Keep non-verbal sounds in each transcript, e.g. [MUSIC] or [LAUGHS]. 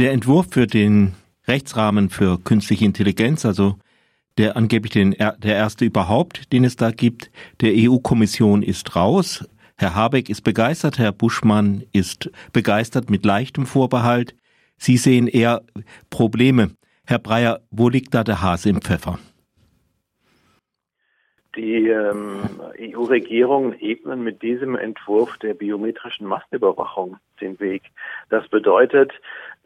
Der Entwurf für den Rechtsrahmen für künstliche Intelligenz, also der angeblich den, der erste überhaupt, den es da gibt, der EU-Kommission ist raus. Herr Habeck ist begeistert, Herr Buschmann ist begeistert mit leichtem Vorbehalt. Sie sehen eher Probleme. Herr Breyer, wo liegt da der Hase im Pfeffer? Die ähm, EU-Regierungen ebnen mit diesem Entwurf der biometrischen Massenüberwachung den Weg. Das bedeutet,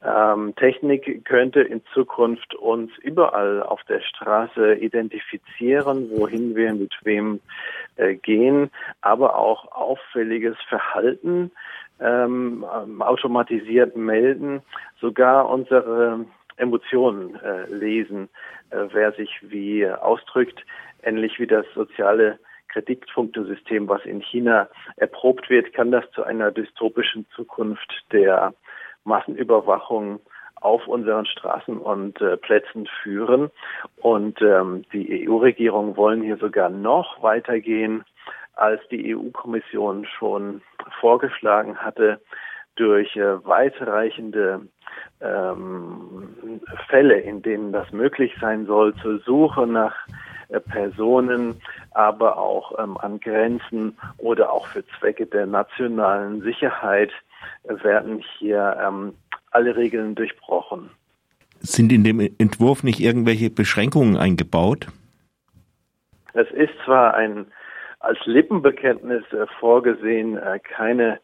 ähm, Technik könnte in Zukunft uns überall auf der Straße identifizieren, wohin wir mit wem äh, gehen, aber auch auffälliges Verhalten ähm, automatisiert melden, sogar unsere Emotionen äh, lesen, äh, wer sich wie ausdrückt, ähnlich wie das soziale Kreditpunktesystem, was in China erprobt wird, kann das zu einer dystopischen Zukunft der Massenüberwachung auf unseren Straßen und äh, Plätzen führen. Und ähm, die EU-Regierung wollen hier sogar noch weitergehen, als die EU-Kommission schon vorgeschlagen hatte, durch äh, weitreichende ähm, Fälle, in denen das möglich sein soll, zur Suche nach äh, Personen, aber auch ähm, an Grenzen oder auch für Zwecke der nationalen Sicherheit werden hier ähm, alle Regeln durchbrochen. Sind in dem Entwurf nicht irgendwelche Beschränkungen eingebaut? Es ist zwar ein als Lippenbekenntnis äh, vorgesehen, äh, keine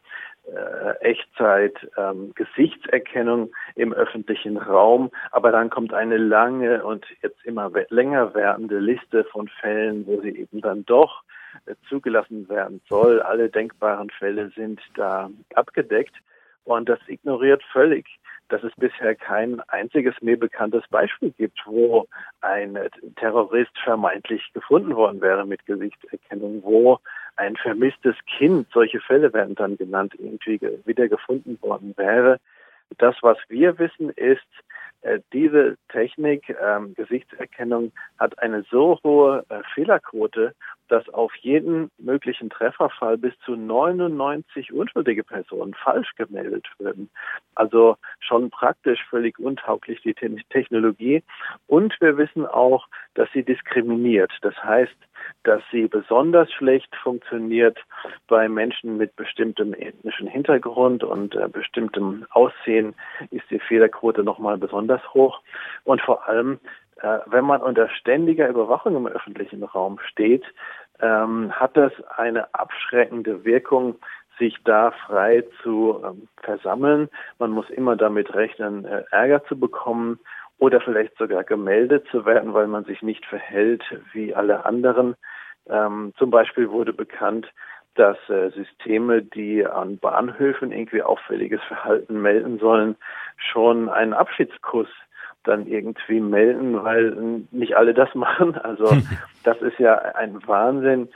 äh, Echtzeit ähm, Gesichtserkennung im öffentlichen Raum, aber dann kommt eine lange und jetzt immer länger werdende Liste von Fällen, wo sie eben dann doch zugelassen werden soll. Alle denkbaren Fälle sind da abgedeckt und das ignoriert völlig dass es bisher kein einziges mir bekanntes Beispiel gibt, wo ein Terrorist vermeintlich gefunden worden wäre mit Gesichtserkennung, wo ein vermisstes Kind, solche Fälle werden dann genannt, irgendwie wieder gefunden worden wäre. Das, was wir wissen, ist, diese Technik, ähm, Gesichtserkennung, hat eine so hohe äh, Fehlerquote dass auf jeden möglichen Trefferfall bis zu 99 unschuldige Personen falsch gemeldet würden. Also schon praktisch völlig untauglich die Technologie. Und wir wissen auch, dass sie diskriminiert. Das heißt, dass sie besonders schlecht funktioniert bei Menschen mit bestimmtem ethnischen Hintergrund und äh, bestimmtem Aussehen ist die Fehlerquote nochmal besonders hoch. Und vor allem äh, wenn man unter ständiger Überwachung im öffentlichen Raum steht, ähm, hat das eine abschreckende Wirkung, sich da frei zu ähm, versammeln. Man muss immer damit rechnen, äh, Ärger zu bekommen oder vielleicht sogar gemeldet zu werden, weil man sich nicht verhält wie alle anderen. Ähm, zum Beispiel wurde bekannt, dass äh, Systeme, die an Bahnhöfen irgendwie auffälliges Verhalten melden sollen, schon einen Abschiedskuss dann irgendwie melden, weil nicht alle das [LAUGHS] machen. Also das ist ja ein Wahnsinn,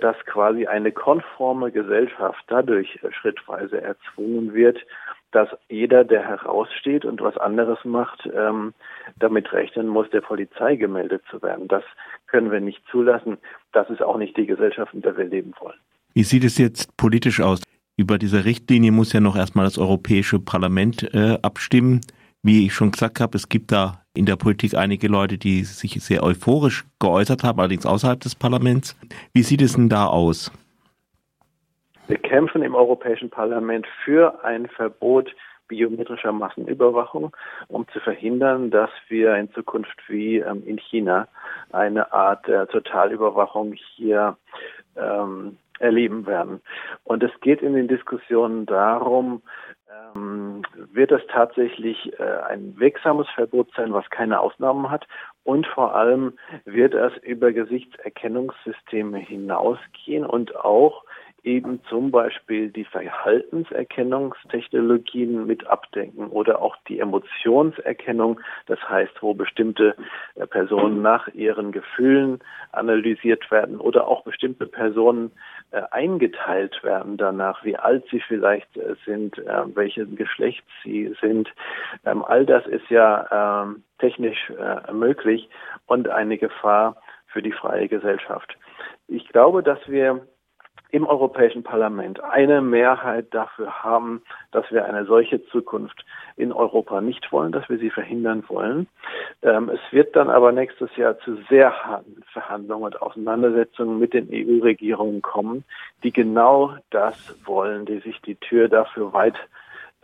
dass quasi eine konforme Gesellschaft dadurch schrittweise erzwungen wird, dass jeder, der heraussteht und was anderes macht, ähm, damit rechnen muss, der Polizei gemeldet zu werden. Das können wir nicht zulassen. Das ist auch nicht die Gesellschaft, in der wir leben wollen. Wie sieht es jetzt politisch aus? Über diese Richtlinie muss ja noch erstmal das Europäische Parlament äh, abstimmen. Wie ich schon gesagt habe, es gibt da in der Politik einige Leute, die sich sehr euphorisch geäußert haben, allerdings außerhalb des Parlaments. Wie sieht es denn da aus? Wir kämpfen im Europäischen Parlament für ein Verbot biometrischer Massenüberwachung, um zu verhindern, dass wir in Zukunft wie ähm, in China eine Art äh, Totalüberwachung hier ähm, erleben werden. Und es geht in den Diskussionen darum, ähm, wird es tatsächlich äh, ein wirksames Verbot sein, was keine Ausnahmen hat. Und vor allem wird es über Gesichtserkennungssysteme hinausgehen und auch eben zum Beispiel die Verhaltenserkennungstechnologien mit abdenken oder auch die Emotionserkennung, das heißt, wo bestimmte äh, Personen nach ihren Gefühlen analysiert werden oder auch bestimmte Personen äh, eingeteilt werden danach, wie alt sie vielleicht äh, sind, äh, welches Geschlecht sie sind. Ähm, all das ist ja ähm, technisch äh, möglich und eine Gefahr für die freie Gesellschaft. Ich glaube, dass wir im Europäischen Parlament eine Mehrheit dafür haben, dass wir eine solche Zukunft in Europa nicht wollen, dass wir sie verhindern wollen. Ähm, es wird dann aber nächstes Jahr zu sehr harten Verhandlungen und Auseinandersetzungen mit den EU-Regierungen kommen, die genau das wollen, die sich die Tür dafür weit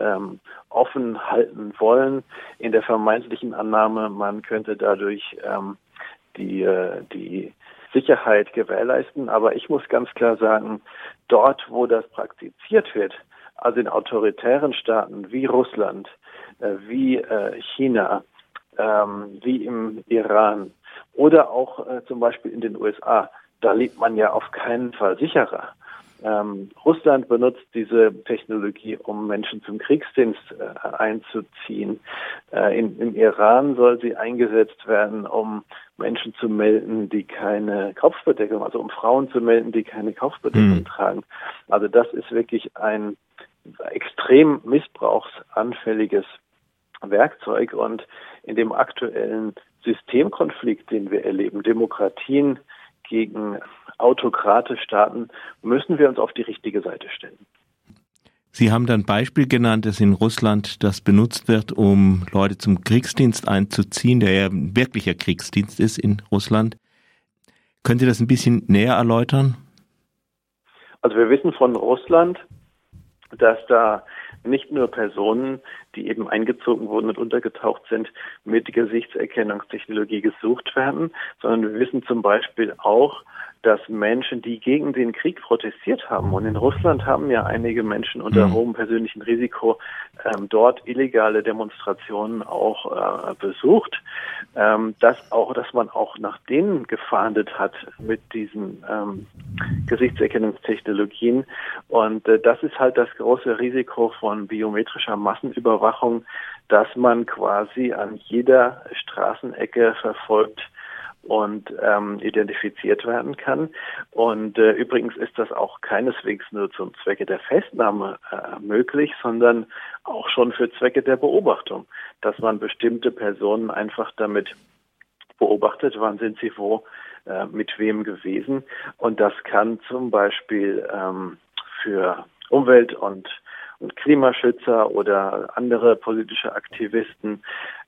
ähm, offen halten wollen, in der vermeintlichen Annahme, man könnte dadurch ähm, die, äh, die Sicherheit gewährleisten. Aber ich muss ganz klar sagen, dort, wo das praktiziert wird, also in autoritären Staaten wie Russland, äh, wie äh, China, ähm, wie im Iran oder auch äh, zum Beispiel in den USA, da lebt man ja auf keinen Fall sicherer. Ähm, Russland benutzt diese Technologie, um Menschen zum Kriegsdienst äh, einzuziehen. Äh, in, Im Iran soll sie eingesetzt werden, um Menschen zu melden, die keine Kopfbedeckung, also um Frauen zu melden, die keine Kopfbedeckung mhm. tragen. Also das ist wirklich ein extrem missbrauchsanfälliges Werkzeug und in dem aktuellen Systemkonflikt, den wir erleben, Demokratien gegen autokrate Staaten, müssen wir uns auf die richtige Seite stellen. Sie haben dann Beispiel genannt, dass in Russland das benutzt wird, um Leute zum Kriegsdienst einzuziehen, der ja ein wirklicher Kriegsdienst ist in Russland. Können Sie das ein bisschen näher erläutern? Also wir wissen von Russland, dass da nicht nur Personen, die eben eingezogen wurden und untergetaucht sind, mit Gesichtserkennungstechnologie gesucht werden, sondern wir wissen zum Beispiel auch, dass Menschen, die gegen den Krieg protestiert haben, und in Russland haben ja einige Menschen unter mhm. hohem persönlichen Risiko ähm, dort illegale Demonstrationen auch äh, besucht, ähm, dass auch, dass man auch nach denen gefahndet hat mit diesen ähm, Gesichtserkennungstechnologien. Und äh, das ist halt das große Risiko von biometrischer Massenüberwachung, dass man quasi an jeder Straßenecke verfolgt, und ähm, identifiziert werden kann. Und äh, übrigens ist das auch keineswegs nur zum Zwecke der Festnahme äh, möglich, sondern auch schon für Zwecke der Beobachtung, dass man bestimmte Personen einfach damit beobachtet, wann sind sie wo, äh, mit wem gewesen. Und das kann zum Beispiel ähm, für Umwelt- und und Klimaschützer oder andere politische Aktivisten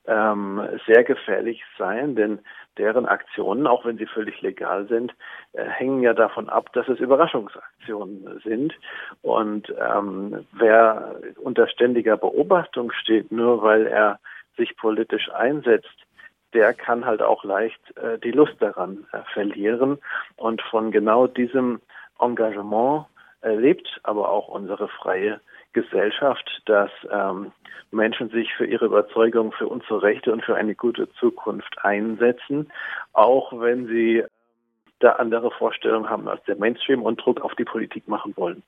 ähm, sehr gefährlich sein, denn deren Aktionen, auch wenn sie völlig legal sind, äh, hängen ja davon ab, dass es Überraschungsaktionen sind. Und ähm, wer unter ständiger Beobachtung steht, nur weil er sich politisch einsetzt, der kann halt auch leicht äh, die Lust daran äh, verlieren. Und von genau diesem Engagement lebt aber auch unsere freie Gesellschaft, dass ähm, Menschen sich für ihre Überzeugung, für unsere Rechte und für eine gute Zukunft einsetzen, auch wenn sie da andere Vorstellungen haben als der Mainstream und Druck auf die Politik machen wollen.